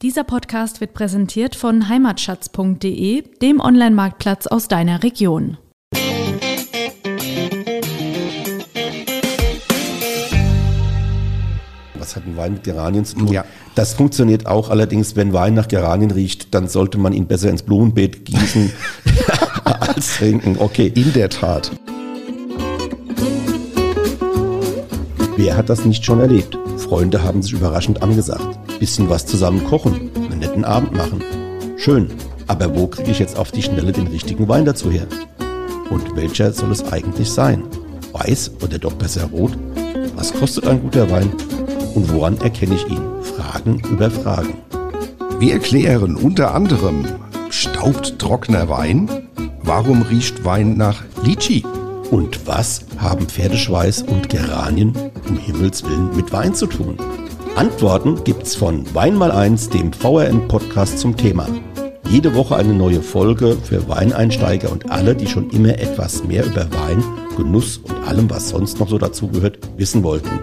Dieser Podcast wird präsentiert von heimatschatz.de, dem Online-Marktplatz aus deiner Region. Was hat ein Wein mit Geranien zu tun? Ja. Das funktioniert auch allerdings, wenn Wein nach Geranien riecht, dann sollte man ihn besser ins Blumenbeet gießen als trinken. Okay. In der Tat. Wer hat das nicht schon erlebt? Freunde haben sich überraschend angesagt bisschen was zusammen kochen, einen netten Abend machen. Schön, aber wo kriege ich jetzt auf die Schnelle den richtigen Wein dazu her? Und welcher soll es eigentlich sein? Weiß oder doch besser rot? Was kostet ein guter Wein? Und woran erkenne ich ihn? Fragen über Fragen. Wir erklären unter anderem, staubt trockener Wein? Warum riecht Wein nach Litschi? Und was haben Pferdeschweiß und Geranien um Himmels Willen mit Wein zu tun? Antworten gibt's von Wein mal eins, dem VRM-Podcast zum Thema. Jede Woche eine neue Folge für Weineinsteiger und alle, die schon immer etwas mehr über Wein, Genuss und allem, was sonst noch so dazugehört, wissen wollten.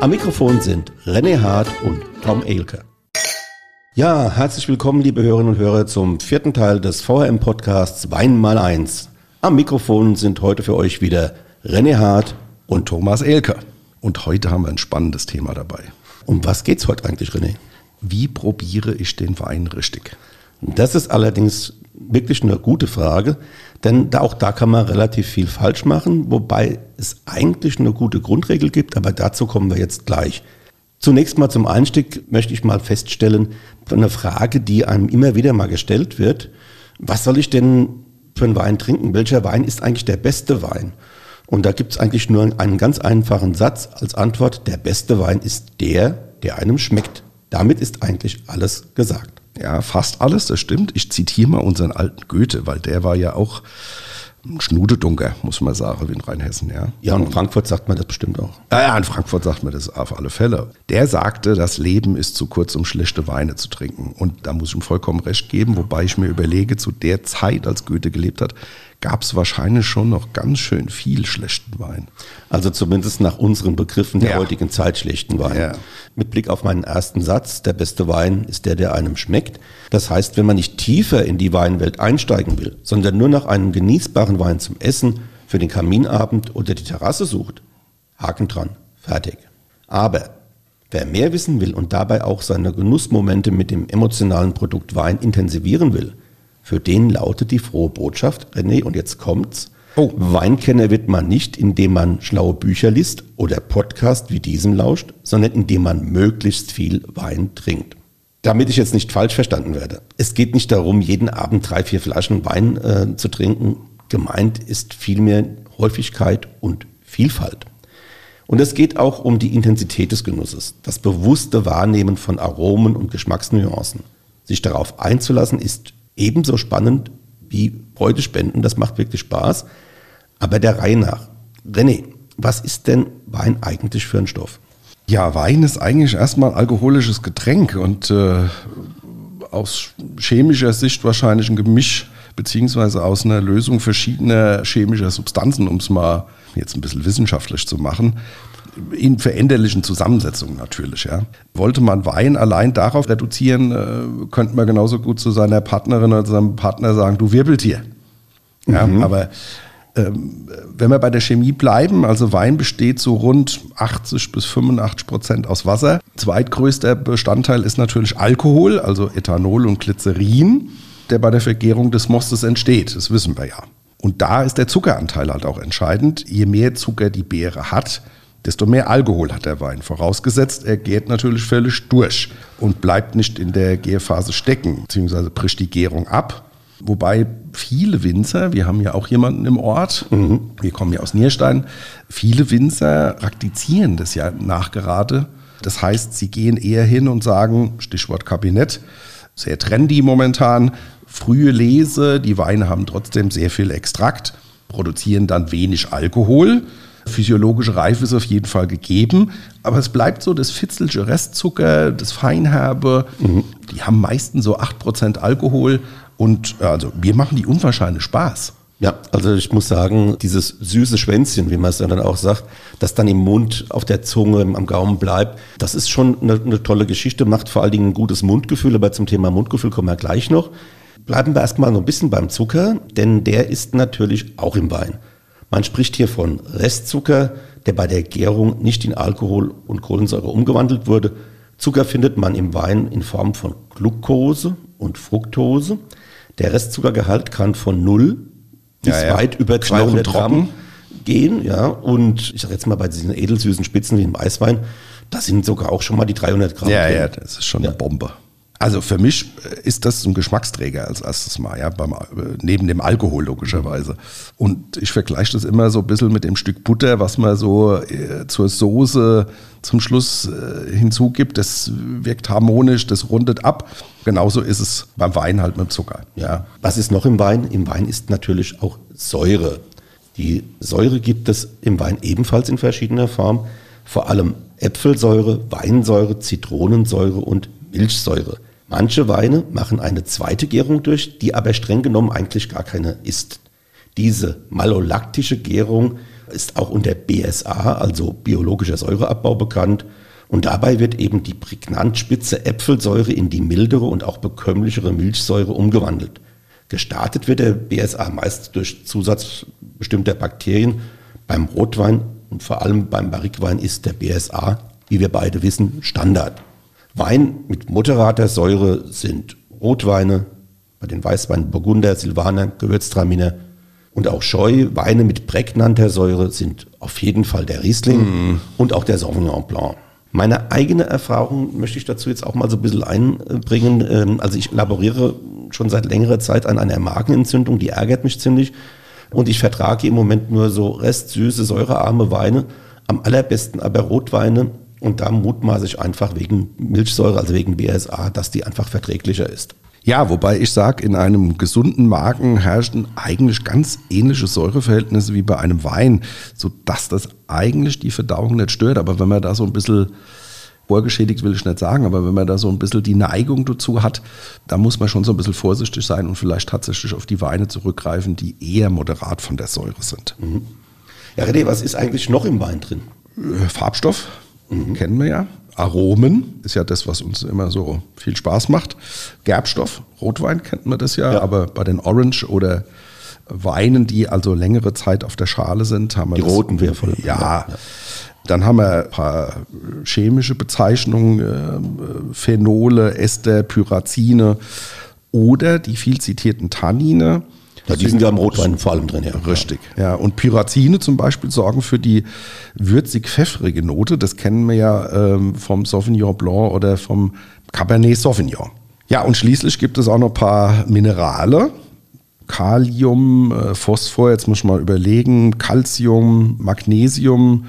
Am Mikrofon sind René Hart und Tom Elke. Ja, herzlich willkommen, liebe Hörerinnen und Hörer, zum vierten Teil des VRM-Podcasts Wein mal eins. Am Mikrofon sind heute für euch wieder René Hart und Thomas Elke. Und heute haben wir ein spannendes Thema dabei. Um was geht's heute eigentlich, René? Wie probiere ich den Wein richtig? Das ist allerdings wirklich eine gute Frage, denn auch da kann man relativ viel falsch machen, wobei es eigentlich eine gute Grundregel gibt, aber dazu kommen wir jetzt gleich. Zunächst mal zum Einstieg möchte ich mal feststellen, eine Frage, die einem immer wieder mal gestellt wird, was soll ich denn für einen Wein trinken? Welcher Wein ist eigentlich der beste Wein? Und da gibt es eigentlich nur einen ganz einfachen Satz als Antwort, der beste Wein ist der, der einem schmeckt. Damit ist eigentlich alles gesagt. Ja, fast alles, das stimmt. Ich zitiere mal unseren alten Goethe, weil der war ja auch Schnudedunker, muss man sagen, wie in Rheinhessen, ja. Ja, und in Frankfurt sagt man das bestimmt auch. Ja, ja, in Frankfurt sagt man das auf alle Fälle. Der sagte, das Leben ist zu kurz, um schlechte Weine zu trinken. Und da muss ich ihm vollkommen recht geben, wobei ich mir überlege, zu der Zeit, als Goethe gelebt hat, gab es wahrscheinlich schon noch ganz schön viel schlechten Wein. Also zumindest nach unseren Begriffen der ja. heutigen Zeit schlechten Wein. Ja. Mit Blick auf meinen ersten Satz, der beste Wein ist der, der einem schmeckt. Das heißt, wenn man nicht tiefer in die Weinwelt einsteigen will, sondern nur nach einem genießbaren Wein zum Essen, für den Kaminabend oder die Terrasse sucht, Haken dran, fertig. Aber wer mehr wissen will und dabei auch seine Genussmomente mit dem emotionalen Produkt Wein intensivieren will, für den lautet die frohe Botschaft, René, und jetzt kommt's. Oh. Weinkenner wird man nicht, indem man schlaue Bücher liest oder Podcast wie diesem lauscht, sondern indem man möglichst viel Wein trinkt. Damit ich jetzt nicht falsch verstanden werde. Es geht nicht darum, jeden Abend drei, vier Flaschen Wein äh, zu trinken. Gemeint ist vielmehr Häufigkeit und Vielfalt. Und es geht auch um die Intensität des Genusses, das bewusste Wahrnehmen von Aromen und Geschmacksnuancen. Sich darauf einzulassen ist ebenso spannend wie Freude spenden. Das macht wirklich Spaß. Aber der Reihe nach. René, was ist denn Wein eigentlich für ein Stoff? Ja, Wein ist eigentlich erstmal alkoholisches Getränk und äh, aus chemischer Sicht wahrscheinlich ein Gemisch beziehungsweise aus einer Lösung verschiedener chemischer Substanzen, um es mal jetzt ein bisschen wissenschaftlich zu machen in veränderlichen Zusammensetzungen natürlich. Ja. Wollte man Wein allein darauf reduzieren, äh, könnte man genauso gut zu seiner Partnerin oder seinem Partner sagen, du Wirbeltier. Ja, mhm. Aber ähm, wenn wir bei der Chemie bleiben, also Wein besteht so rund 80 bis 85 Prozent aus Wasser. Zweitgrößter Bestandteil ist natürlich Alkohol, also Ethanol und Glycerin, der bei der Vergärung des Mostes entsteht. Das wissen wir ja. Und da ist der Zuckeranteil halt auch entscheidend. Je mehr Zucker die Beere hat, desto mehr Alkohol hat der Wein. Vorausgesetzt, er gärt natürlich völlig durch und bleibt nicht in der Gärphase stecken, beziehungsweise bricht die Gärung ab. Wobei viele Winzer, wir haben ja auch jemanden im Ort, mhm. wir kommen ja aus Nierstein, viele Winzer praktizieren das ja nachgerade. Das heißt, sie gehen eher hin und sagen, Stichwort Kabinett, sehr trendy momentan, frühe Lese, die Weine haben trotzdem sehr viel Extrakt, produzieren dann wenig Alkohol Physiologische Reife ist auf jeden Fall gegeben, aber es bleibt so das Fitzelsche Restzucker, das Feinherbe. Mhm. Die haben meistens so 8% Alkohol und also wir machen die unwahrscheinlich Spaß. Ja, also ich muss sagen, dieses süße Schwänzchen, wie man es dann auch sagt, das dann im Mund, auf der Zunge, am Gaumen bleibt, das ist schon eine, eine tolle Geschichte, macht vor allen Dingen ein gutes Mundgefühl, aber zum Thema Mundgefühl kommen wir gleich noch. Bleiben wir erstmal noch ein bisschen beim Zucker, denn der ist natürlich auch im Wein. Man spricht hier von Restzucker, der bei der Gärung nicht in Alkohol und Kohlensäure umgewandelt wurde. Zucker findet man im Wein in Form von Glucose und Fructose. Der Restzuckergehalt kann von 0 bis ja, ja. weit über 200 Gramm gehen. Ja, und ich sage jetzt mal bei diesen edelsüßen Spitzen wie im Eiswein, da sind sogar auch schon mal die 300 Gramm. Ja, drin. ja, das ist schon eine Bombe. Also für mich äh, ist das ein Geschmacksträger als erstes Mal, ja, beim, äh, neben dem Alkohol logischerweise. Und ich vergleiche das immer so ein bisschen mit dem Stück Butter, was man so äh, zur Soße zum Schluss äh, hinzugibt. Das wirkt harmonisch, das rundet ab. Genauso ist es beim Wein halt mit Zucker. Ja. Was ist noch im Wein? Im Wein ist natürlich auch Säure. Die Säure gibt es im Wein ebenfalls in verschiedener Form. Vor allem Äpfelsäure, Weinsäure, Zitronensäure und Milchsäure. Manche Weine machen eine zweite Gärung durch, die aber streng genommen eigentlich gar keine ist. Diese malolaktische Gärung ist auch unter BSA, also biologischer Säureabbau, bekannt. Und dabei wird eben die prägnant spitze Äpfelsäure in die mildere und auch bekömmlichere Milchsäure umgewandelt. Gestartet wird der BSA meist durch Zusatz bestimmter Bakterien. Beim Rotwein und vor allem beim Barrikwein ist der BSA, wie wir beide wissen, Standard. Wein mit moderater Säure sind Rotweine, bei den Weißweinen Burgunder, Silvaner, Gewürztraminer und auch Scheu. Weine mit prägnanter Säure sind auf jeden Fall der Riesling mm. und auch der Sauvignon Blanc. Meine eigene Erfahrung möchte ich dazu jetzt auch mal so ein bisschen einbringen. Ähm, also ich laboriere schon seit längerer Zeit an einer Magenentzündung, die ärgert mich ziemlich. Und ich vertrage im Moment nur so restsüße, säurearme Weine. Am allerbesten aber Rotweine und da mutmaße ich einfach wegen Milchsäure, also wegen BSA, dass die einfach verträglicher ist. Ja, wobei ich sage, in einem gesunden Magen herrschen eigentlich ganz ähnliche Säureverhältnisse wie bei einem Wein, sodass das eigentlich die Verdauung nicht stört. Aber wenn man da so ein bisschen vorgeschädigt will ich nicht sagen, aber wenn man da so ein bisschen die Neigung dazu hat, da muss man schon so ein bisschen vorsichtig sein und vielleicht tatsächlich auf die Weine zurückgreifen, die eher moderat von der Säure sind. Mhm. Ja, René, was ist eigentlich noch im Wein drin? Äh, Farbstoff, mhm. kennen wir ja. Aromen ist ja das, was uns immer so viel Spaß macht. Gerbstoff, Rotwein kennt man das ja, ja. aber bei den Orange oder Weinen, die also längere Zeit auf der Schale sind, haben wir die das, roten wäre voll. Ja. ja. Dann haben wir ein paar chemische Bezeichnungen, äh, Phenole, Ester, Pyrazine oder die viel zitierten Tannine ja, die sind ja im Rotwein vor allem drin, ja. Richtig. Ja, und Pyrazine zum Beispiel sorgen für die würzig-pfeffrige Note. Das kennen wir ja ähm, vom Sauvignon Blanc oder vom Cabernet Sauvignon. Ja, und schließlich gibt es auch noch ein paar Minerale. Kalium, äh, Phosphor, jetzt muss ich mal überlegen, Calcium, Magnesium,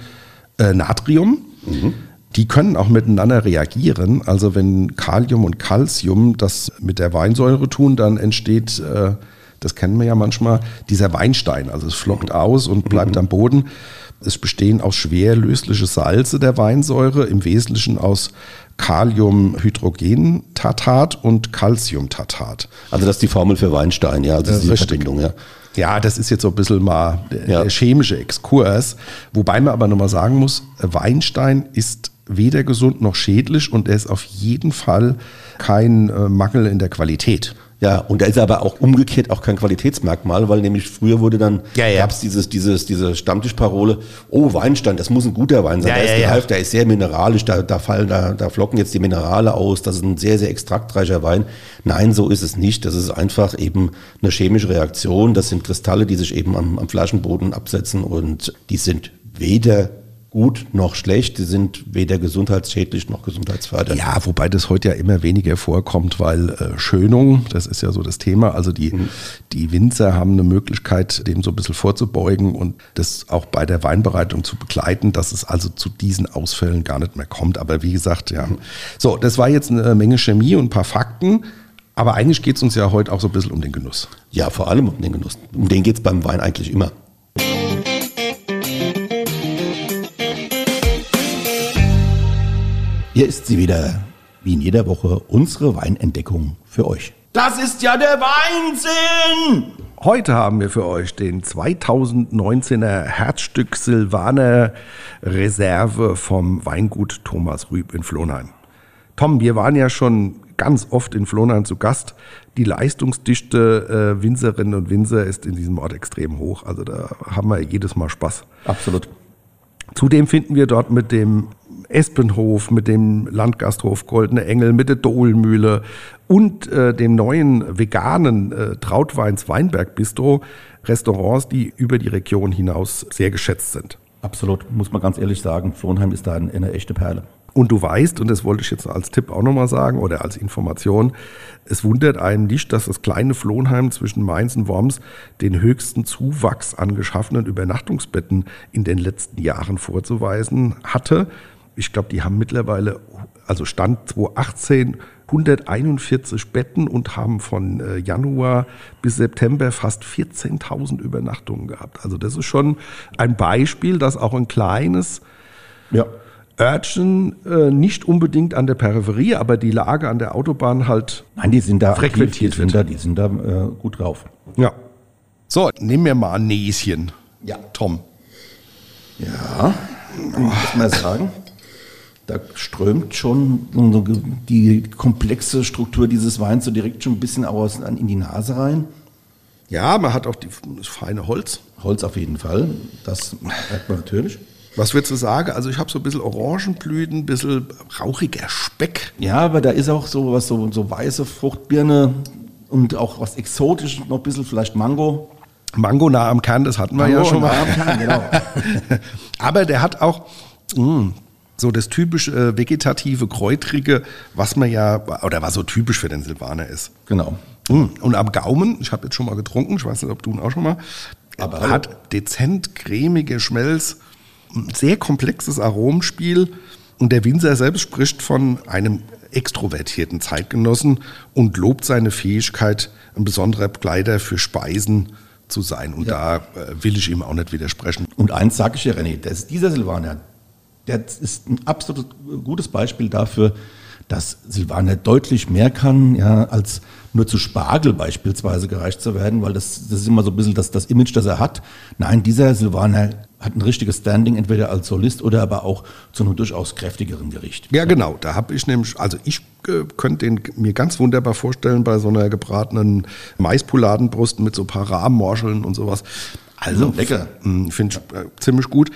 äh, Natrium. Mhm. Die können auch miteinander reagieren. Also wenn Kalium und Calcium das mit der Weinsäure tun, dann entsteht äh, das kennen wir ja manchmal, dieser Weinstein. Also es flockt aus und bleibt mhm. am Boden. Es bestehen aus schwer lösliche Salze der Weinsäure, im Wesentlichen aus Kaliumhydrogentatat und Calciumtatat. Also das ist die Formel für Weinstein, ja, also diese Verbindung, ja. Ja, das ist jetzt so ein bisschen mal der, ja. chemische Exkurs. Wobei man aber nochmal sagen muss, Weinstein ist weder gesund noch schädlich und er ist auf jeden Fall kein äh, Mangel in der Qualität. Ja, und da ist aber auch umgekehrt auch kein Qualitätsmerkmal, weil nämlich früher wurde dann, ja, ja. gab es dieses, dieses, diese Stammtischparole, oh, Weinstein, das muss ein guter Wein sein, ja, der, ist ja, gehalf, der ist sehr mineralisch, da, da fallen, da, da flocken jetzt die Minerale aus, das ist ein sehr, sehr extraktreicher Wein. Nein, so ist es nicht. Das ist einfach eben eine chemische Reaktion. Das sind Kristalle, die sich eben am, am Flaschenboden absetzen und die sind weder gut noch schlecht. Die sind weder gesundheitsschädlich noch gesundheitsfördernd. Ja, wobei das heute ja immer weniger vorkommt, weil äh, Schönung, das ist ja so das Thema. Also die, mhm. die Winzer haben eine Möglichkeit, dem so ein bisschen vorzubeugen und das auch bei der Weinbereitung zu begleiten, dass es also zu diesen Ausfällen gar nicht mehr kommt. Aber wie gesagt, ja. Mhm. So, das war jetzt eine Menge Chemie und ein paar Fakten. Aber eigentlich geht es uns ja heute auch so ein bisschen um den Genuss. Ja, vor allem um den Genuss. Um den geht es beim Wein eigentlich immer. Hier ist sie wieder, wie in jeder Woche, unsere Weinentdeckung für euch. Das ist ja der Weinsinn! Heute haben wir für euch den 2019er Herzstück Silvaner Reserve vom Weingut Thomas Rüb in Flohnheim. Tom, wir waren ja schon ganz oft in Flohnheim zu Gast. Die Leistungsdichte äh, Winzerinnen und Winzer ist in diesem Ort extrem hoch. Also da haben wir jedes Mal Spaß. Absolut. Zudem finden wir dort mit dem Espenhof, mit dem Landgasthof Goldene Engel, mit der Dohlmühle und äh, dem neuen veganen äh, Trautweins Weinberg Bistro Restaurants, die über die Region hinaus sehr geschätzt sind. Absolut, muss man ganz ehrlich sagen. Flohnheim ist da eine, eine echte Perle. Und du weißt, und das wollte ich jetzt als Tipp auch nochmal sagen oder als Information, es wundert einen nicht, dass das kleine Flohnheim zwischen Mainz und Worms den höchsten Zuwachs an geschaffenen Übernachtungsbetten in den letzten Jahren vorzuweisen hatte. Ich glaube, die haben mittlerweile, also Stand 2018, 141 Betten und haben von äh, Januar bis September fast 14.000 Übernachtungen gehabt. Also das ist schon ein Beispiel, dass auch ein kleines ja. Örtchen äh, nicht unbedingt an der Peripherie, aber die Lage an der Autobahn halt Nein, die sind da frequentiert aktiv, die sind da, die sind da äh, gut drauf. Ja. So, nehmen wir mal ein Näschen. Ja. Tom. Ja, muss man sagen. Da strömt schon die komplexe Struktur dieses Weins so direkt schon ein bisschen aus, in die Nase rein. Ja, man hat auch die, das feine Holz. Holz auf jeden Fall, das merkt man natürlich. Was würdest du sagen? Also ich habe so ein bisschen Orangenblüten, ein bisschen rauchiger Speck. Ja, aber da ist auch so was, so, so weiße Fruchtbirne und auch was Exotisches, noch ein bisschen vielleicht Mango. Mango nah am Kern, das hatten wir Mango ja schon mal. Nah am Kern, genau. aber der hat auch, mh, mm, so das typisch äh, vegetative, kräutrige, was man ja, oder was so typisch für den Silvaner ist. Genau. Mm. Und am Gaumen, ich habe jetzt schon mal getrunken, ich weiß nicht, ob du ihn auch schon mal, aber hat dezent cremige Schmelz, ein sehr komplexes Aromenspiel und der Winzer selbst spricht von einem extrovertierten Zeitgenossen und lobt seine Fähigkeit, ein besonderer Begleiter für Speisen zu sein. Und ja. da äh, will ich ihm auch nicht widersprechen. Und eins sage ich dir, René, das ist dieser Silvaner, der ist ein absolut gutes Beispiel dafür, dass Silvaner deutlich mehr kann, ja, als nur zu Spargel beispielsweise gereicht zu werden, weil das, das ist immer so ein bisschen das, das Image, das er hat. Nein, dieser Silvaner hat ein richtiges Standing, entweder als Solist oder aber auch zu einem durchaus kräftigeren Gericht. Ja, genau. Da habe ich nämlich, also ich äh, könnte den mir ganz wunderbar vorstellen bei so einer gebratenen Maispoladenbrust mit so ein paar Rahmenmorscheln und sowas. Also, lecker. Hm, finde ich äh, ziemlich gut.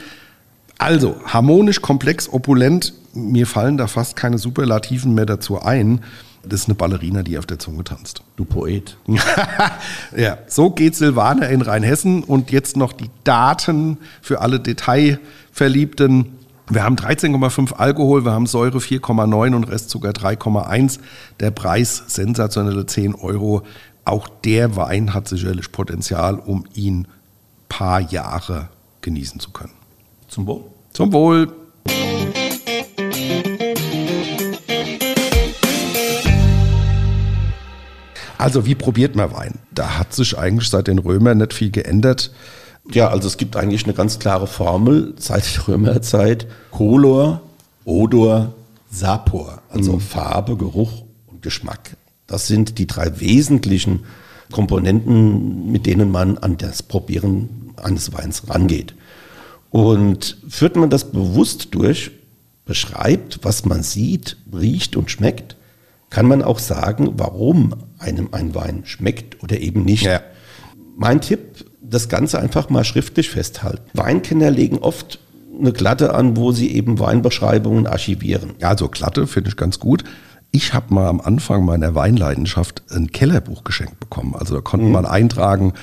Also, harmonisch, komplex, opulent. Mir fallen da fast keine Superlativen mehr dazu ein. Das ist eine Ballerina, die auf der Zunge tanzt. Du Poet. ja, so geht Silvaner in Rheinhessen. Und jetzt noch die Daten für alle Detailverliebten. Wir haben 13,5 Alkohol, wir haben Säure 4,9 und Restzucker 3,1. Der Preis sensationelle 10 Euro. Auch der Wein hat sicherlich Potenzial, um ihn paar Jahre genießen zu können. Zum Wohl. Zum Wohl. Also wie probiert man Wein? Da hat sich eigentlich seit den Römern nicht viel geändert. Ja, also es gibt eigentlich eine ganz klare Formel seit der Römerzeit. Color, Odor, Sapor. Also mhm. Farbe, Geruch und Geschmack. Das sind die drei wesentlichen Komponenten, mit denen man an das Probieren eines Weins rangeht. Und führt man das bewusst durch, beschreibt, was man sieht, riecht und schmeckt, kann man auch sagen, warum einem ein Wein schmeckt oder eben nicht. Ja. Mein Tipp, das Ganze einfach mal schriftlich festhalten. Weinkenner legen oft eine Glatte an, wo sie eben Weinbeschreibungen archivieren. Ja, also Glatte finde ich ganz gut. Ich habe mal am Anfang meiner Weinleidenschaft ein Kellerbuch geschenkt bekommen. Also da konnte mhm. man eintragen,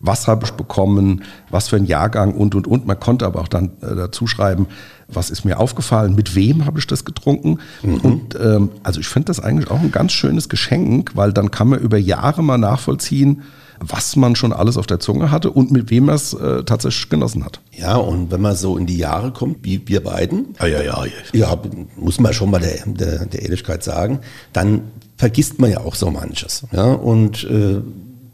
was habe ich bekommen, was für ein Jahrgang und, und, und. Man konnte aber auch dann äh, dazu schreiben, was ist mir aufgefallen, mit wem habe ich das getrunken. Mhm. Und ähm, also ich finde das eigentlich auch ein ganz schönes Geschenk, weil dann kann man über Jahre mal nachvollziehen, was man schon alles auf der Zunge hatte und mit wem man es äh, tatsächlich genossen hat. Ja, und wenn man so in die Jahre kommt, wie wir beiden, ja, ja, ja. ja, muss man schon mal der, der, der Ehrlichkeit sagen, dann vergisst man ja auch so manches. Ja, und äh,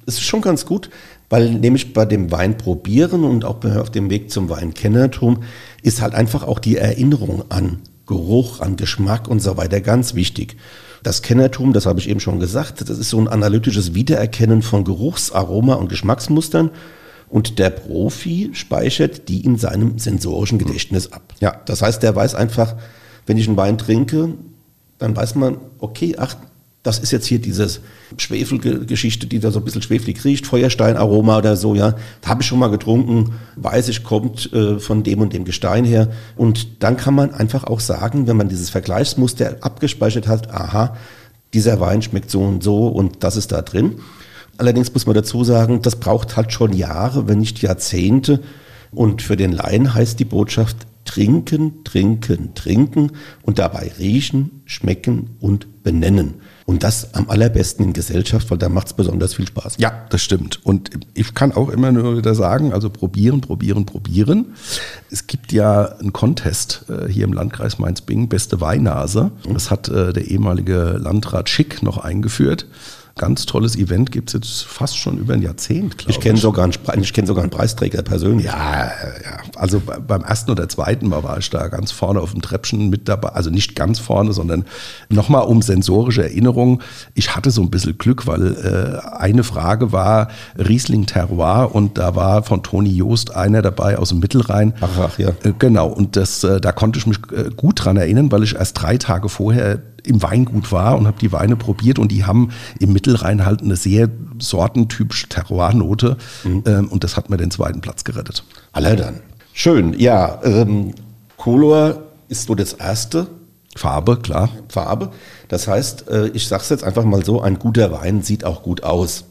es ist schon ganz gut, weil nämlich bei dem Wein probieren und auch auf dem Weg zum Weinkennertum ist halt einfach auch die Erinnerung an Geruch, an Geschmack und so weiter ganz wichtig. Das Kennertum, das habe ich eben schon gesagt, das ist so ein analytisches Wiedererkennen von Geruchsaroma und Geschmacksmustern. Und der Profi speichert die in seinem sensorischen Gedächtnis ab. Ja. Das heißt, der weiß einfach, wenn ich einen Wein trinke, dann weiß man, okay, ach, das ist jetzt hier dieses Schwefelgeschichte, die da so ein bisschen schwefelig riecht, Feuersteinaroma oder so, ja. Habe ich schon mal getrunken, weiß ich, kommt äh, von dem und dem Gestein her. Und dann kann man einfach auch sagen, wenn man dieses Vergleichsmuster abgespeichert hat, aha, dieser Wein schmeckt so und so und das ist da drin. Allerdings muss man dazu sagen, das braucht halt schon Jahre, wenn nicht Jahrzehnte. Und für den Laien heißt die Botschaft, trinken, trinken, trinken und dabei riechen, schmecken und benennen. Und das am allerbesten in Gesellschaft, weil da macht es besonders viel Spaß. Ja, das stimmt. Und ich kann auch immer nur wieder sagen, also probieren, probieren, probieren. Es gibt ja einen Contest äh, hier im Landkreis Mainz-Bingen, beste Weinnase. Das hat äh, der ehemalige Landrat Schick noch eingeführt ganz tolles Event gibt es jetzt fast schon über ein Jahrzehnt, glaube ich. Kenn sogar einen, ich kenne sogar einen Preisträger persönlich. Ja, ja. Also beim ersten oder zweiten Mal war ich da ganz vorne auf dem Treppchen mit dabei. Also nicht ganz vorne, sondern nochmal um sensorische Erinnerung. Ich hatte so ein bisschen Glück, weil äh, eine Frage war Riesling Terroir und da war von Toni Joost einer dabei aus dem Mittelrhein. Ach, ach ja. Äh, genau. Und das, äh, da konnte ich mich äh, gut dran erinnern, weil ich erst drei Tage vorher im Weingut war und habe die Weine probiert und die haben im Mittelrhein halt eine sehr sortentypische Terroirnote mhm. ähm, und das hat mir den zweiten Platz gerettet. Alle dann. Schön, ja. Ähm, Color ist so das erste. Farbe, klar. Farbe. Das heißt, äh, ich sage es jetzt einfach mal so, ein guter Wein sieht auch gut aus.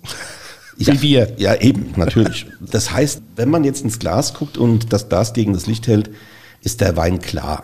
Ja, Wie wir. Ja, eben, natürlich. Das heißt, wenn man jetzt ins Glas guckt und das Glas gegen das Licht hält, ist der Wein klar.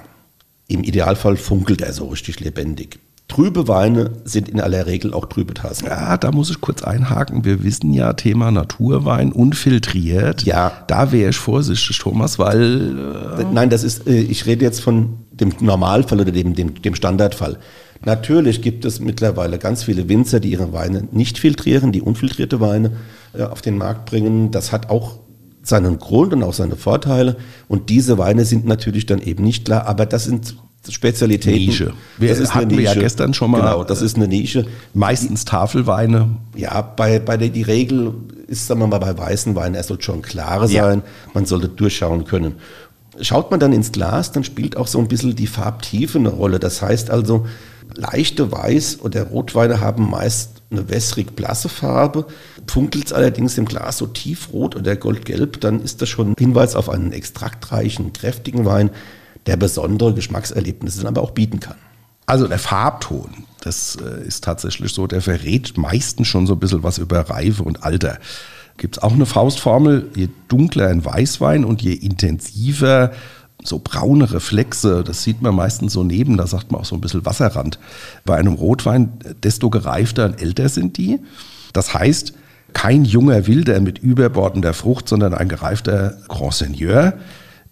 Im Idealfall funkelt er so richtig lebendig. Trübe Weine sind in aller Regel auch trübe Tassen. Ja, da muss ich kurz einhaken. Wir wissen ja, Thema Naturwein, unfiltriert. Ja. Da wäre ich vorsichtig, Thomas, weil. Äh Nein, das ist, äh, ich rede jetzt von dem Normalfall oder dem, dem, dem Standardfall. Natürlich gibt es mittlerweile ganz viele Winzer, die ihre Weine nicht filtrieren, die unfiltrierte Weine äh, auf den Markt bringen. Das hat auch seinen Grund und auch seine Vorteile. Und diese Weine sind natürlich dann eben nicht klar, aber das sind Spezialitäten. Nische. Wir, das ist hatten eine Nische. wir ja gestern schon mal. Genau, das ist eine Nische. Meistens Tafelweine. Ja, bei, bei der, die Regel ist, sagen wir mal, bei weißen Weinen, er sollte schon klare sein. Ja. Man sollte durchschauen können. Schaut man dann ins Glas, dann spielt auch so ein bisschen die Farbtiefe eine Rolle. Das heißt also, leichte Weiß- oder Rotweine haben meist eine wässrig blasse Farbe. Funkelt es allerdings im Glas so tiefrot oder goldgelb, dann ist das schon ein Hinweis auf einen extraktreichen, kräftigen Wein, der besondere Geschmackserlebnisse dann aber auch bieten kann. Also der Farbton, das äh, ist tatsächlich so, der verrät meistens schon so ein bisschen was über Reife und Alter. Gibt es auch eine Faustformel, je dunkler ein Weißwein und je intensiver so braune Reflexe, das sieht man meistens so neben, da sagt man auch so ein bisschen Wasserrand. Bei einem Rotwein, desto gereifter und älter sind die. Das heißt, kein junger Wilder mit überbordender Frucht, sondern ein gereifter Grand Seigneur,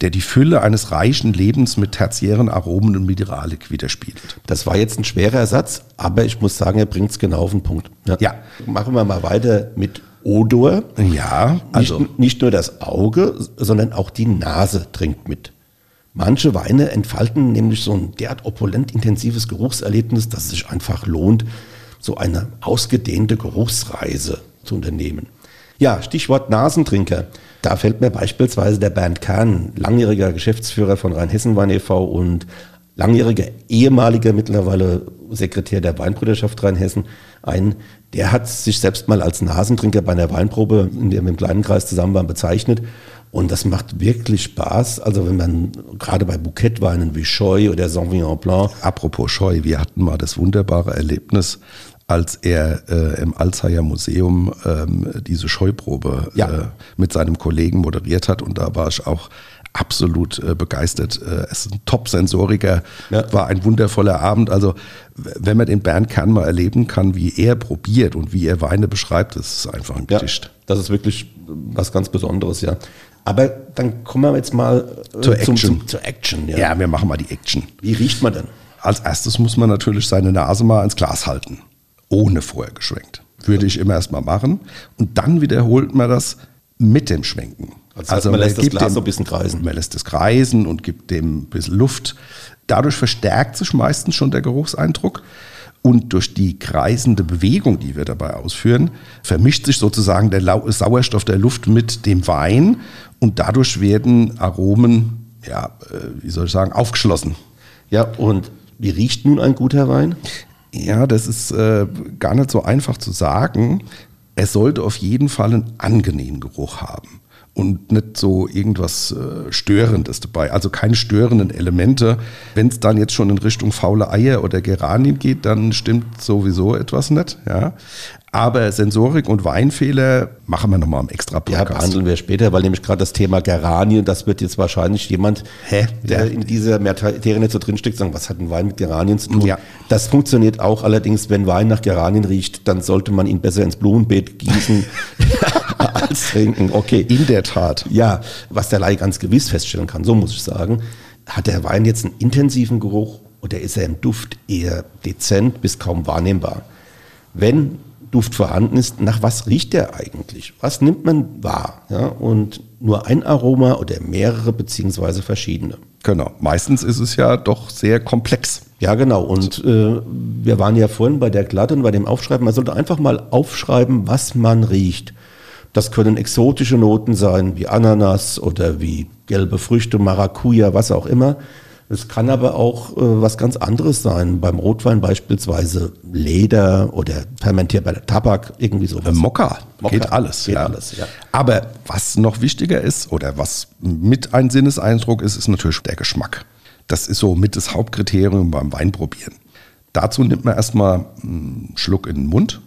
der die Fülle eines reichen Lebens mit tertiären Aromen und Mineralik widerspiegelt. Das war jetzt ein schwerer Satz, aber ich muss sagen, er bringt es genau auf den Punkt. Ja. ja. Machen wir mal weiter mit Odor. Ja, also. Nicht, nicht nur das Auge, sondern auch die Nase trinkt mit. Manche Weine entfalten nämlich so ein derart opulent intensives Geruchserlebnis, dass es sich einfach lohnt, so eine ausgedehnte Geruchsreise zu unternehmen. Ja, Stichwort Nasentrinker. Da fällt mir beispielsweise der Bernd Kahn, langjähriger Geschäftsführer von Rheinhessen-Wein e.V. und langjähriger ehemaliger mittlerweile Sekretär der Weinbrüderschaft Rheinhessen ein. Der hat sich selbst mal als Nasentrinker bei einer Weinprobe, in der wir im kleinen Kreis zusammen waren, bezeichnet. Und das macht wirklich Spaß. Also wenn man gerade bei Bouquetweinen wie Scheu oder Sauvignon Blanc. Apropos Scheu, wir hatten mal das wunderbare Erlebnis, als er äh, im Alzheimer Museum ähm, diese Scheuprobe ja. äh, mit seinem Kollegen moderiert hat. Und da war ich auch absolut äh, begeistert. Äh, es ist ein Top-Sensoriker, ja. war ein wundervoller Abend. Also wenn man den Bernd Kern mal erleben kann, wie er probiert und wie er Weine beschreibt, das ist einfach ein Gedicht. Ja, das ist wirklich was ganz Besonderes, ja. Aber dann kommen wir jetzt mal äh, zur Action. Zum, zur Action ja. ja, wir machen mal die Action. Wie riecht man denn? Als erstes muss man natürlich seine Nase mal ins Glas halten, ohne vorher geschwenkt. Würde ich immer erst mal machen. Und dann wiederholt man das mit dem Schwenken. Also, also man lässt das Glas dem, so ein bisschen kreisen. Man lässt es kreisen und gibt dem ein bisschen Luft. Dadurch verstärkt sich meistens schon der Geruchseindruck. Und durch die kreisende Bewegung, die wir dabei ausführen, vermischt sich sozusagen der Sauerstoff der Luft mit dem Wein und dadurch werden Aromen, ja, äh, wie soll ich sagen, aufgeschlossen. Ja, und wie riecht nun ein guter Wein? Ja, das ist äh, gar nicht so einfach zu sagen. Er sollte auf jeden Fall einen angenehmen Geruch haben und nicht so irgendwas äh, Störendes dabei. Also keine störenden Elemente. Wenn es dann jetzt schon in Richtung faule Eier oder Geranien geht, dann stimmt sowieso etwas nicht. Ja. Aber Sensorik und Weinfehler machen wir nochmal im extra Podcast. Ja, behandeln wir später, weil nämlich gerade das Thema Geranien, das wird jetzt wahrscheinlich jemand, Hä? der in dieser Materie nicht so drinsteckt, sagen, was hat ein Wein mit Geranien zu tun? Ja. Das funktioniert auch allerdings, wenn Wein nach Geranien riecht, dann sollte man ihn besser ins Blumenbeet gießen als trinken. Okay. In der Tat. Ja, was der Laie ganz gewiss feststellen kann, so muss ich sagen, hat der Wein jetzt einen intensiven Geruch oder ist er im Duft eher dezent bis kaum wahrnehmbar? Wenn Duft vorhanden ist, nach was riecht der eigentlich? Was nimmt man wahr? Ja, und nur ein Aroma oder mehrere beziehungsweise verschiedene. Genau. Meistens ist es ja doch sehr komplex. Ja, genau. Und äh, wir waren ja vorhin bei der Glatte und bei dem Aufschreiben. Man sollte einfach mal aufschreiben, was man riecht. Das können exotische Noten sein, wie Ananas oder wie gelbe Früchte, Maracuja, was auch immer. Es kann aber auch äh, was ganz anderes sein. Beim Rotwein beispielsweise Leder oder fermentierbarer Tabak, irgendwie sowas. Mokka, Mokka geht alles. Geht ja. alles ja. Aber was noch wichtiger ist oder was mit ein Sinneseindruck ist, ist natürlich der Geschmack. Das ist so mit das Hauptkriterium beim Weinprobieren. Dazu nimmt man erstmal einen Schluck in den Mund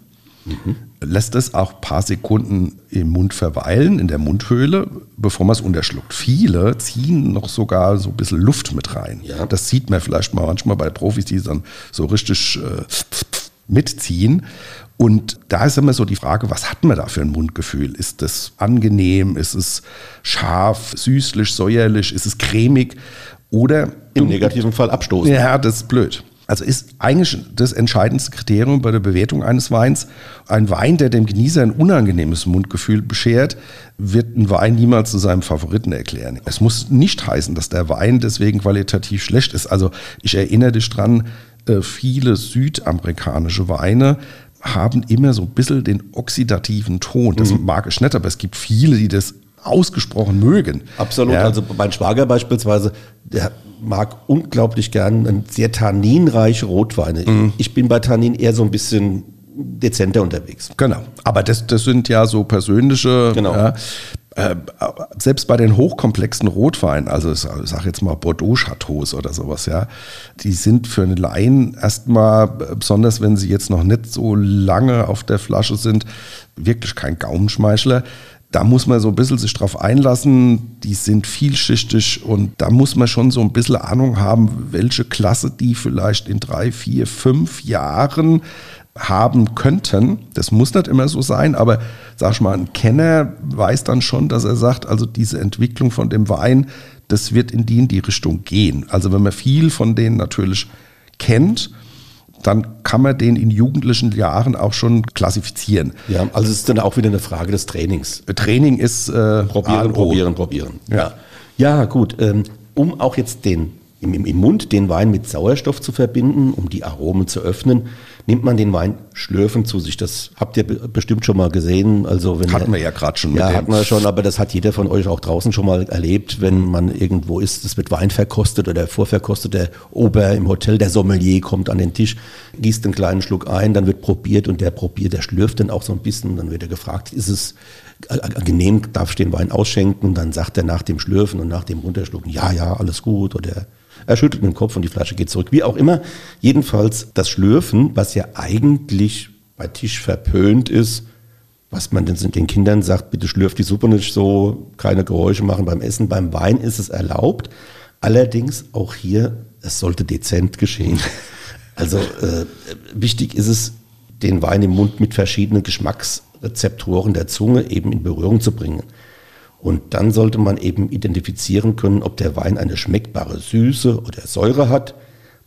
Mhm. Lässt es auch ein paar Sekunden im Mund verweilen, in der Mundhöhle, bevor man es unterschluckt. Viele ziehen noch sogar so ein bisschen Luft mit rein. Ja. Das sieht man vielleicht mal manchmal bei Profis, die dann so richtig äh, mitziehen. Und da ist immer so die Frage, was hat man da für ein Mundgefühl? Ist das angenehm? Ist es scharf, süßlich, säuerlich? Ist es cremig? Oder im negativen Fall abstoßen. Ja, das ist blöd. Also ist eigentlich das entscheidendste Kriterium bei der Bewertung eines Weins. Ein Wein, der dem Genießer ein unangenehmes Mundgefühl beschert, wird ein Wein niemals zu seinem Favoriten erklären. Es muss nicht heißen, dass der Wein deswegen qualitativ schlecht ist. Also ich erinnere dich dran, äh, viele südamerikanische Weine haben immer so ein bisschen den oxidativen Ton. Das mhm. mag ich nicht, aber es gibt viele, die das ausgesprochen mögen. Absolut. Ja. Also mein Schwager beispielsweise, der mag unglaublich gern sehr tanninreiche Rotweine. Mhm. Ich bin bei Tannin eher so ein bisschen dezenter unterwegs. Genau. Aber das, das sind ja so persönliche. Genau. Ja, äh, selbst bei den hochkomplexen Rotweinen, also ich sage jetzt mal Bordeaux-Chateaus oder sowas, ja, die sind für einen Laien erstmal, besonders wenn sie jetzt noch nicht so lange auf der Flasche sind, wirklich kein Gaumenschmeichler da muss man so ein bisschen sich drauf einlassen. Die sind vielschichtig und da muss man schon so ein bisschen Ahnung haben, welche Klasse die vielleicht in drei, vier, fünf Jahren haben könnten. Das muss nicht immer so sein, aber sag ich mal, ein Kenner weiß dann schon, dass er sagt, also diese Entwicklung von dem Wein, das wird in die in die Richtung gehen. Also wenn man viel von denen natürlich kennt, dann kann man den in jugendlichen Jahren auch schon klassifizieren. Ja, also es ist dann auch wieder eine Frage des Trainings. Training ist äh, probieren, probieren, probieren. Ja, ja gut. Ähm, um auch jetzt den im, im Mund den Wein mit Sauerstoff zu verbinden, um die Aromen zu öffnen, nimmt man den Wein schlürfen zu sich. Das habt ihr bestimmt schon mal gesehen. Also wenn hatten wir ja gerade schon. Ja, hatten wir schon, aber das hat jeder von euch auch draußen schon mal erlebt, wenn man irgendwo ist, es wird Wein verkostet oder vorverkostet, der Ober im Hotel, der Sommelier kommt an den Tisch, gießt einen kleinen Schluck ein, dann wird probiert und der probiert, der schlürft dann auch so ein bisschen, dann wird er gefragt, ist es genehm, darf ich den Wein ausschenken? Und dann sagt er nach dem Schlürfen und nach dem Runterschlucken, ja, ja, alles gut oder er schüttelt den Kopf und die Flasche geht zurück. Wie auch immer. Jedenfalls das Schlürfen, was ja eigentlich bei Tisch verpönt ist, was man den Kindern sagt, bitte schlürft die Suppe nicht so, keine Geräusche machen beim Essen. Beim Wein ist es erlaubt. Allerdings auch hier, es sollte dezent geschehen. Also äh, wichtig ist es, den Wein im Mund mit verschiedenen Geschmacksrezeptoren der Zunge eben in Berührung zu bringen. Und dann sollte man eben identifizieren können, ob der Wein eine schmeckbare Süße oder Säure hat.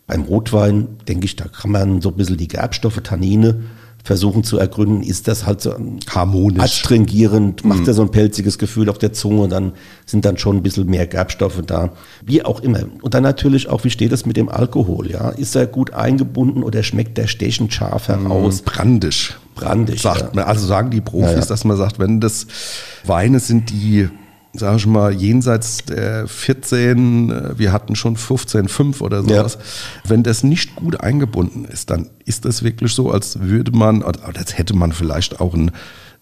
Beim Rotwein, denke ich, da kann man so ein bisschen die Gerbstoffe, Tannine versuchen zu ergründen, ist das halt so harmonisch, astringierend, macht mhm. er so ein pelziges Gefühl auf der Zunge, dann sind dann schon ein bisschen mehr Gerbstoffe da, wie auch immer. Und dann natürlich auch, wie steht das mit dem Alkohol, ja? Ist er gut eingebunden oder schmeckt der stechend scharf heraus? Mhm, brandisch. Brandisch. Sagt man, also sagen die Profis, ja, ja. dass man sagt, wenn das Weine sind, die sag ich mal, jenseits der 14, äh, wir hatten schon 15, 5 oder sowas. Ja. Wenn das nicht gut eingebunden ist, dann ist das wirklich so, als würde man, oder als hätte man vielleicht auch einen,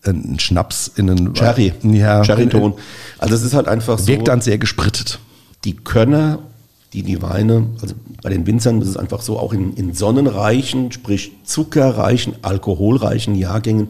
einen Schnaps in einen Cherry, ja, Cherry-Ton. Also es ist halt einfach so. Wirkt dann sehr gesprittet. Die Könner, die die Weine, also bei den Winzern ist es einfach so, auch in, in sonnenreichen, sprich zuckerreichen, alkoholreichen Jahrgängen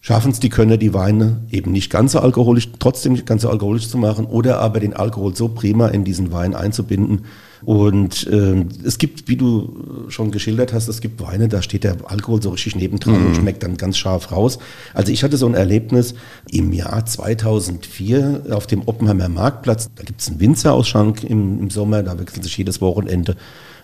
schaffen es die Könner, die Weine eben nicht ganz so alkoholisch, trotzdem nicht ganz so alkoholisch zu machen oder aber den Alkohol so prima in diesen Wein einzubinden. Und äh, es gibt, wie du schon geschildert hast, es gibt Weine, da steht der Alkohol so richtig nebendran mhm. und schmeckt dann ganz scharf raus. Also ich hatte so ein Erlebnis im Jahr 2004 auf dem Oppenheimer Marktplatz. Da gibt es einen Winzerausschank im, im Sommer, da wechseln sich jedes Wochenende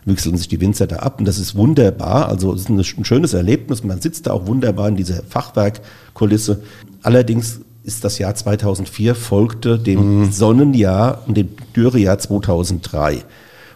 wechseln sich die Winzer da ab und das ist wunderbar. Also es ist ein schönes Erlebnis. Man sitzt da auch wunderbar in dieser Fachwerkkulisse. Allerdings ist das Jahr 2004 folgte dem mhm. Sonnenjahr und dem Dürrejahr 2003.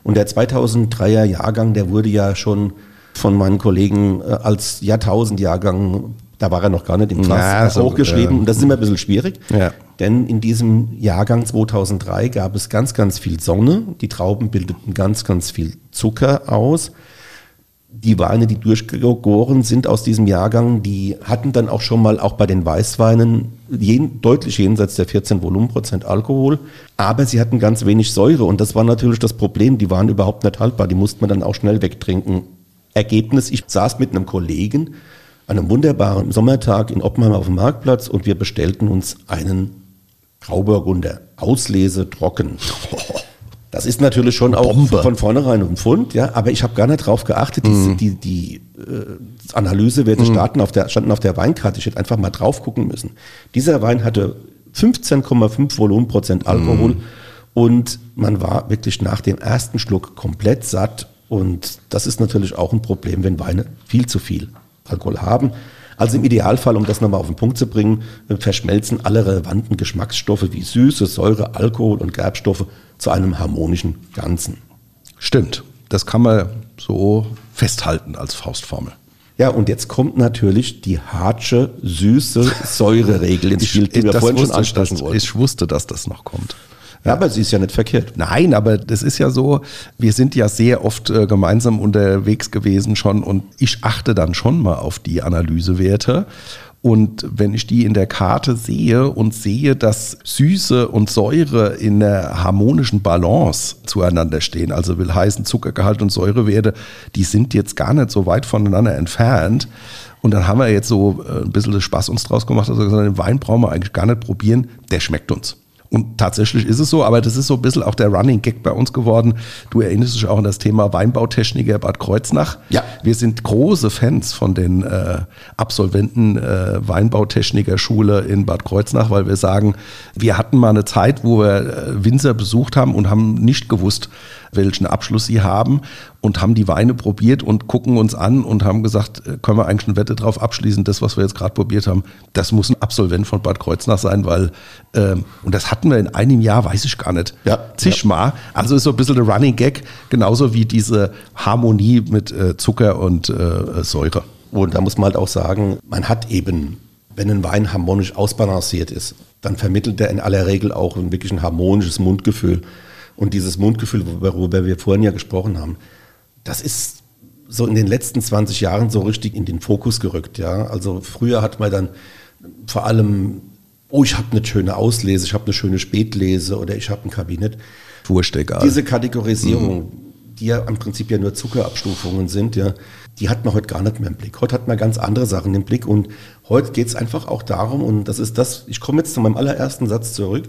Und der 2003er Jahrgang, der wurde ja schon von meinen Kollegen äh, als Jahrtausendjahrgang da war er noch gar nicht im Klass ja, hochgeschrieben. Ja. Und das ist immer ein bisschen schwierig. Ja. Denn in diesem Jahrgang 2003 gab es ganz, ganz viel Sonne. Die Trauben bildeten ganz, ganz viel Zucker aus. Die Weine, die durchgegoren sind aus diesem Jahrgang, die hatten dann auch schon mal auch bei den Weißweinen jen, deutlich jenseits der 14 Volumenprozent Alkohol. Aber sie hatten ganz wenig Säure. Und das war natürlich das Problem. Die waren überhaupt nicht haltbar. Die musste man dann auch schnell wegtrinken. Ergebnis, ich saß mit einem Kollegen an einem wunderbaren Sommertag in Oppenheim auf dem Marktplatz und wir bestellten uns einen Grauburgunder. Auslese trocken. Das ist natürlich schon auch Bombe. von vornherein ein Pfund, ja, aber ich habe gar nicht drauf geachtet. Mm. Die, die, die äh, Analysewerte mm. standen, auf der, standen auf der Weinkarte. Ich hätte einfach mal drauf gucken müssen. Dieser Wein hatte 15,5 Volumenprozent Alkohol mm. und man war wirklich nach dem ersten Schluck komplett satt. Und das ist natürlich auch ein Problem, wenn Weine viel zu viel Alkohol haben. Also im Idealfall, um das nochmal auf den Punkt zu bringen, verschmelzen alle relevanten Geschmacksstoffe wie Süße, Säure, Alkohol und Gerbstoffe zu einem harmonischen Ganzen. Stimmt, das kann man so festhalten als Faustformel. Ja, und jetzt kommt natürlich die Hartsche, süße Säureregel ins Spiel, die wir vorhin schon ansprechen wollten. Ich wusste, dass das noch kommt. Ja, aber sie ist ja nicht verkehrt. Nein, aber das ist ja so, wir sind ja sehr oft äh, gemeinsam unterwegs gewesen schon und ich achte dann schon mal auf die Analysewerte. Und wenn ich die in der Karte sehe und sehe, dass Süße und Säure in der harmonischen Balance zueinander stehen, also will heißen Zuckergehalt und Säurewerte, die sind jetzt gar nicht so weit voneinander entfernt. Und dann haben wir jetzt so äh, ein bisschen Spaß uns draus gemacht, also gesagt, den Wein brauchen wir eigentlich gar nicht probieren, der schmeckt uns. Und tatsächlich ist es so, aber das ist so ein bisschen auch der Running Gag bei uns geworden. Du erinnerst dich auch an das Thema Weinbautechniker Bad Kreuznach. Ja. Wir sind große Fans von den äh, Absolventen äh, Weinbautechniker-Schule in Bad Kreuznach, weil wir sagen, wir hatten mal eine Zeit, wo wir äh, Winzer besucht haben und haben nicht gewusst, welchen Abschluss sie haben und haben die Weine probiert und gucken uns an und haben gesagt, äh, können wir eigentlich eine Wette drauf abschließen, das, was wir jetzt gerade probiert haben, das muss ein Absolvent von Bad Kreuznach sein, weil, ähm, und das hatten wir in einem Jahr, weiß ich gar nicht, ja, zigmal. Ja. Also ist so ein bisschen der Running Gag, genauso wie diese Harmonie mit äh, Zucker und äh, Säure. Und da muss man halt auch sagen, man hat eben, wenn ein Wein harmonisch ausbalanciert ist, dann vermittelt er in aller Regel auch ein wirklich ein harmonisches Mundgefühl. Und dieses Mundgefühl, worüber wir vorhin ja gesprochen haben, das ist so in den letzten 20 Jahren so richtig in den Fokus gerückt. Ja? Also früher hat man dann vor allem, oh, ich habe eine schöne Auslese, ich habe eine schöne Spätlese oder ich habe ein Kabinett. Wurscht egal. Diese Kategorisierung, mhm. die ja im Prinzip ja nur Zuckerabstufungen sind, ja, die hat man heute gar nicht mehr im Blick. Heute hat man ganz andere Sachen im Blick und heute geht es einfach auch darum, und das ist das, ich komme jetzt zu meinem allerersten Satz zurück,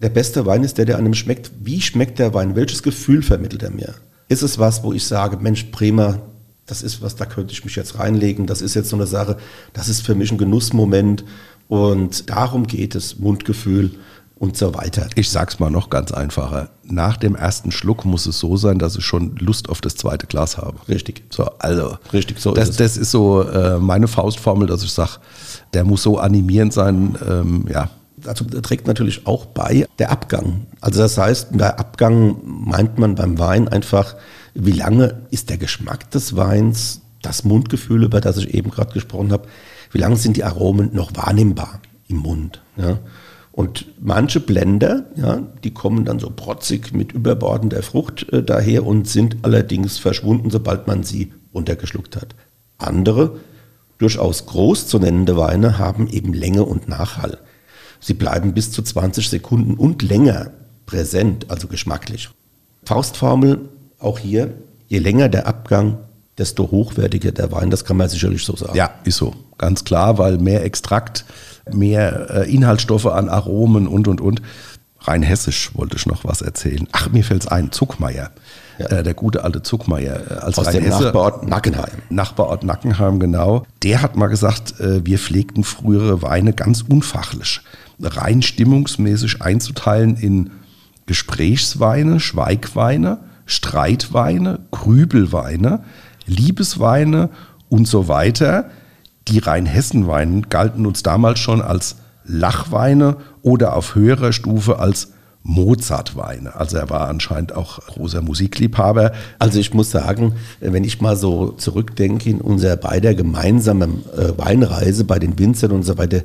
der beste Wein ist der, der einem schmeckt. Wie schmeckt der Wein? Welches Gefühl vermittelt er mir? Ist es was, wo ich sage, Mensch, Bremer, das ist was, da könnte ich mich jetzt reinlegen. Das ist jetzt so eine Sache, das ist für mich ein Genussmoment. Und darum geht es, Mundgefühl. und so weiter. Ich sag's mal noch ganz einfacher. Nach dem ersten Schluck muss es so sein, dass ich schon Lust auf das zweite Glas habe. Richtig. So, also. Richtig, so das, ist Das ist so äh, meine Faustformel, dass ich sage, der muss so animierend sein, ähm, ja. Dazu trägt natürlich auch bei der Abgang. Also das heißt, bei Abgang meint man beim Wein einfach, wie lange ist der Geschmack des Weins, das Mundgefühl, über das ich eben gerade gesprochen habe, wie lange sind die Aromen noch wahrnehmbar im Mund. Ja? Und manche Blender, ja, die kommen dann so protzig mit überbordender Frucht äh, daher und sind allerdings verschwunden, sobald man sie runtergeschluckt hat. Andere, durchaus groß zu nennende Weine, haben eben Länge und Nachhall. Sie bleiben bis zu 20 Sekunden und länger präsent, also geschmacklich. Faustformel auch hier, je länger der Abgang, desto hochwertiger der Wein, das kann man sicherlich so sagen. Ja, ist so, ganz klar, weil mehr Extrakt mehr äh, Inhaltsstoffe an Aromen und, und, und. Rein hessisch wollte ich noch was erzählen. Ach, mir fällt es ein, Zuckmeier. Ja. Äh, der gute alte Zuckmeier äh, als Aus dem Nachbarort Nackenheim. Nachbarort Nackenheim, genau. Der hat mal gesagt, äh, wir pflegten frühere Weine ganz unfachlich, rein stimmungsmäßig einzuteilen in Gesprächsweine, Schweigweine, Streitweine, Grübelweine, Liebesweine und so weiter. Die Rheinhessen-Weine galten uns damals schon als Lachweine oder auf höherer Stufe als Mozart-Weine. Also er war anscheinend auch großer Musikliebhaber. Also ich muss sagen, wenn ich mal so zurückdenke in unser beider gemeinsamen äh, Weinreise bei den Winzern und so weiter,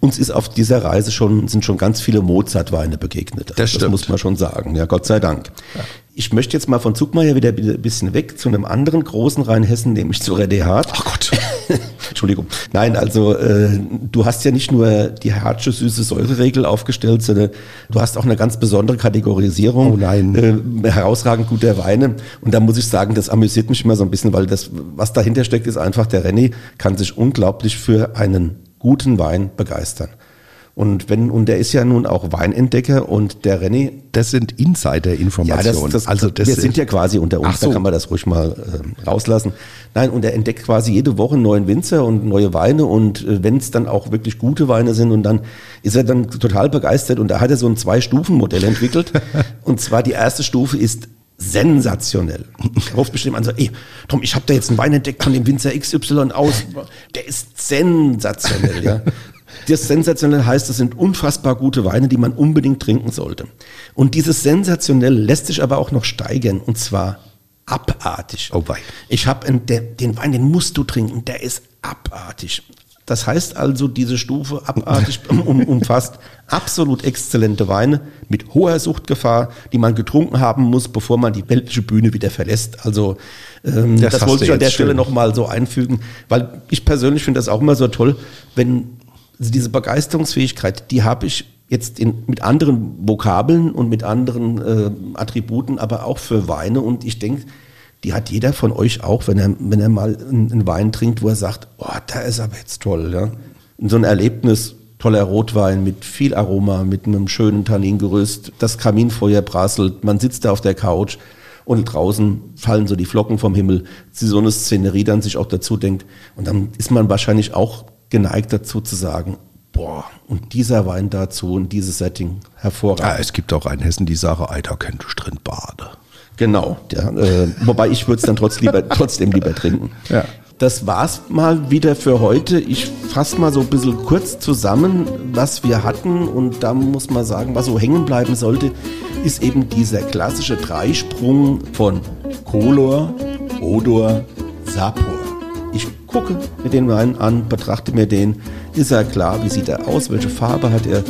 uns ist auf dieser Reise schon, sind schon ganz viele Mozart-Weine begegnet. Das, das muss man schon sagen. Ja, Gott sei Dank. Ja. Ich möchte jetzt mal von Zugmeier wieder ein bisschen weg zu einem anderen großen Rheinhessen, nämlich zu Rede Hart. Ach Gott. Entschuldigung. Nein, also äh, du hast ja nicht nur die Hartsche süße Säureregel aufgestellt, sondern du hast auch eine ganz besondere Kategorisierung. Oh nein. Äh, herausragend guter Weine. Und da muss ich sagen, das amüsiert mich immer so ein bisschen, weil das, was dahinter steckt, ist einfach, der Renny kann sich unglaublich für einen guten Wein begeistern. Und wenn, und der ist ja nun auch Weinentdecker und der René. Das sind Insider-Informationen. Ja, das, das, also das wir sind ja quasi unter uns, so. da kann man das ruhig mal äh, rauslassen. Nein, und er entdeckt quasi jede Woche neuen Winzer und neue Weine und äh, wenn es dann auch wirklich gute Weine sind und dann ist er dann total begeistert und da hat er so ein Zwei-Stufen-Modell entwickelt. und zwar die erste Stufe ist sensationell. Er ruft bestimmt an so, ey, Tom, ich habe da jetzt einen Wein entdeckt von dem Winzer XY aus. Der ist sensationell, ja. Das sensationell heißt, das sind unfassbar gute Weine, die man unbedingt trinken sollte. Und dieses sensationell lässt sich aber auch noch steigern und zwar abartig. Oh wei. Ich habe den Wein, den musst du trinken, der ist abartig. Das heißt also, diese Stufe abartig um, umfasst absolut exzellente Weine mit hoher Suchtgefahr, die man getrunken haben muss, bevor man die weltliche Bühne wieder verlässt. Also ähm, das, das wollte ich an der Stelle nochmal so einfügen, weil ich persönlich finde das auch immer so toll, wenn also diese Begeisterungsfähigkeit, die habe ich jetzt in, mit anderen Vokabeln und mit anderen äh, Attributen, aber auch für Weine. Und ich denke, die hat jeder von euch auch, wenn er, wenn er mal einen Wein trinkt, wo er sagt, oh, da ist aber jetzt toll. Ja? so ein Erlebnis, toller Rotwein mit viel Aroma, mit einem schönen Tanningerüst, das Kaminfeuer prasselt, man sitzt da auf der Couch und draußen fallen so die Flocken vom Himmel. So eine Szenerie dann sich auch dazu denkt. Und dann ist man wahrscheinlich auch geneigt dazu zu sagen, boah, und dieser Wein dazu und dieses Setting hervorragend. Ja, es gibt auch einen Hessen, die sagen, Alter, könnte ich drin bade. Genau, ja, äh, wobei ich würde es dann trotz lieber, trotzdem lieber trinken. Ja. Das war's mal wieder für heute. Ich fasse mal so ein bisschen kurz zusammen, was wir hatten. Und da muss man sagen, was so hängen bleiben sollte, ist eben dieser klassische Dreisprung von Color, Odor, Sapor. Gucke mir den Wein an, betrachte mir den. Ist er klar? Wie sieht er aus? Welche Farbe hat er?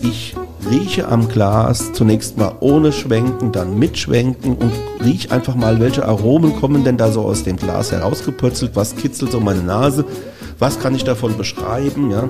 Ich rieche am Glas zunächst mal ohne Schwenken, dann mit Schwenken und rieche einfach mal, welche Aromen kommen denn da so aus dem Glas herausgepurzelt, was kitzelt so meine Nase was kann ich davon beschreiben, ja.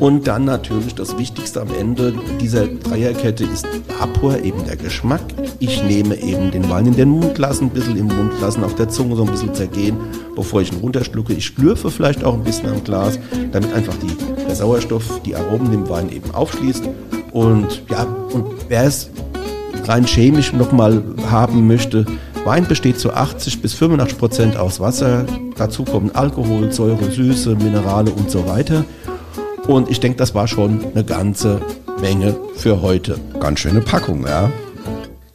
Und dann natürlich das Wichtigste am Ende dieser Dreierkette ist Vapor, eben der Geschmack. Ich nehme eben den Wein in den Mund lassen, ein bisschen im Mund lassen, auf der Zunge so ein bisschen zergehen, bevor ich ihn runterschlucke. Ich schlürfe vielleicht auch ein bisschen am Glas, damit einfach die, der Sauerstoff die Aromen im Wein eben aufschließt. Und ja, und wer es rein chemisch nochmal haben möchte, Wein besteht zu 80 bis 85 Prozent aus Wasser. Dazu kommen Alkohol, Säure, Süße, Minerale und so weiter. Und ich denke, das war schon eine ganze Menge für heute. Ganz schöne Packung, ja.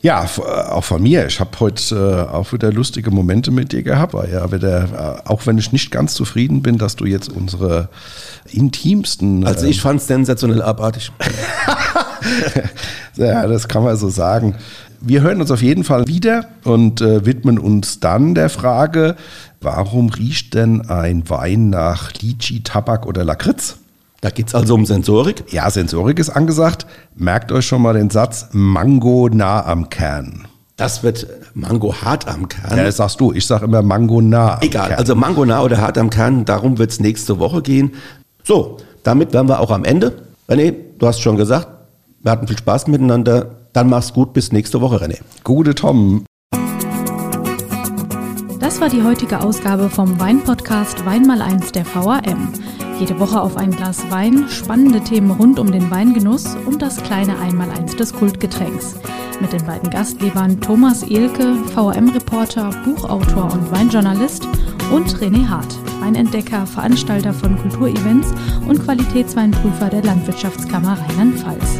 Ja, äh, auch von mir. Ich habe heute äh, auch wieder lustige Momente mit dir gehabt. Ja, wieder, äh, auch wenn ich nicht ganz zufrieden bin, dass du jetzt unsere intimsten. Also ich fand es sensationell abartig. ja, das kann man so sagen. Wir hören uns auf jeden Fall wieder und äh, widmen uns dann der Frage, warum riecht denn ein Wein nach Litschi, Tabak oder Lakritz? Da geht es also um Sensorik? Ja, Sensorik ist angesagt. Merkt euch schon mal den Satz Mango nah am Kern. Das wird Mango hart am Kern. Ja, das sagst du. Ich sage immer Mango nah am Egal, Kern. also Mango nah oder hart am Kern, darum wird es nächste Woche gehen. So, damit wären wir auch am Ende. René, du hast schon gesagt, wir hatten viel Spaß miteinander. Dann mach's gut, bis nächste Woche, René. Gute Tom. Das war die heutige Ausgabe vom Weinpodcast Wein mal eins der VAM. Jede Woche auf ein Glas Wein, spannende Themen rund um den Weingenuss und das kleine Einmaleins des Kultgetränks. Mit den beiden Gastgebern Thomas Ehlke, VRM-Reporter, Buchautor und Weinjournalist und René Hart, Weinentdecker, Veranstalter von Kulturevents und Qualitätsweinprüfer der Landwirtschaftskammer Rheinland-Pfalz.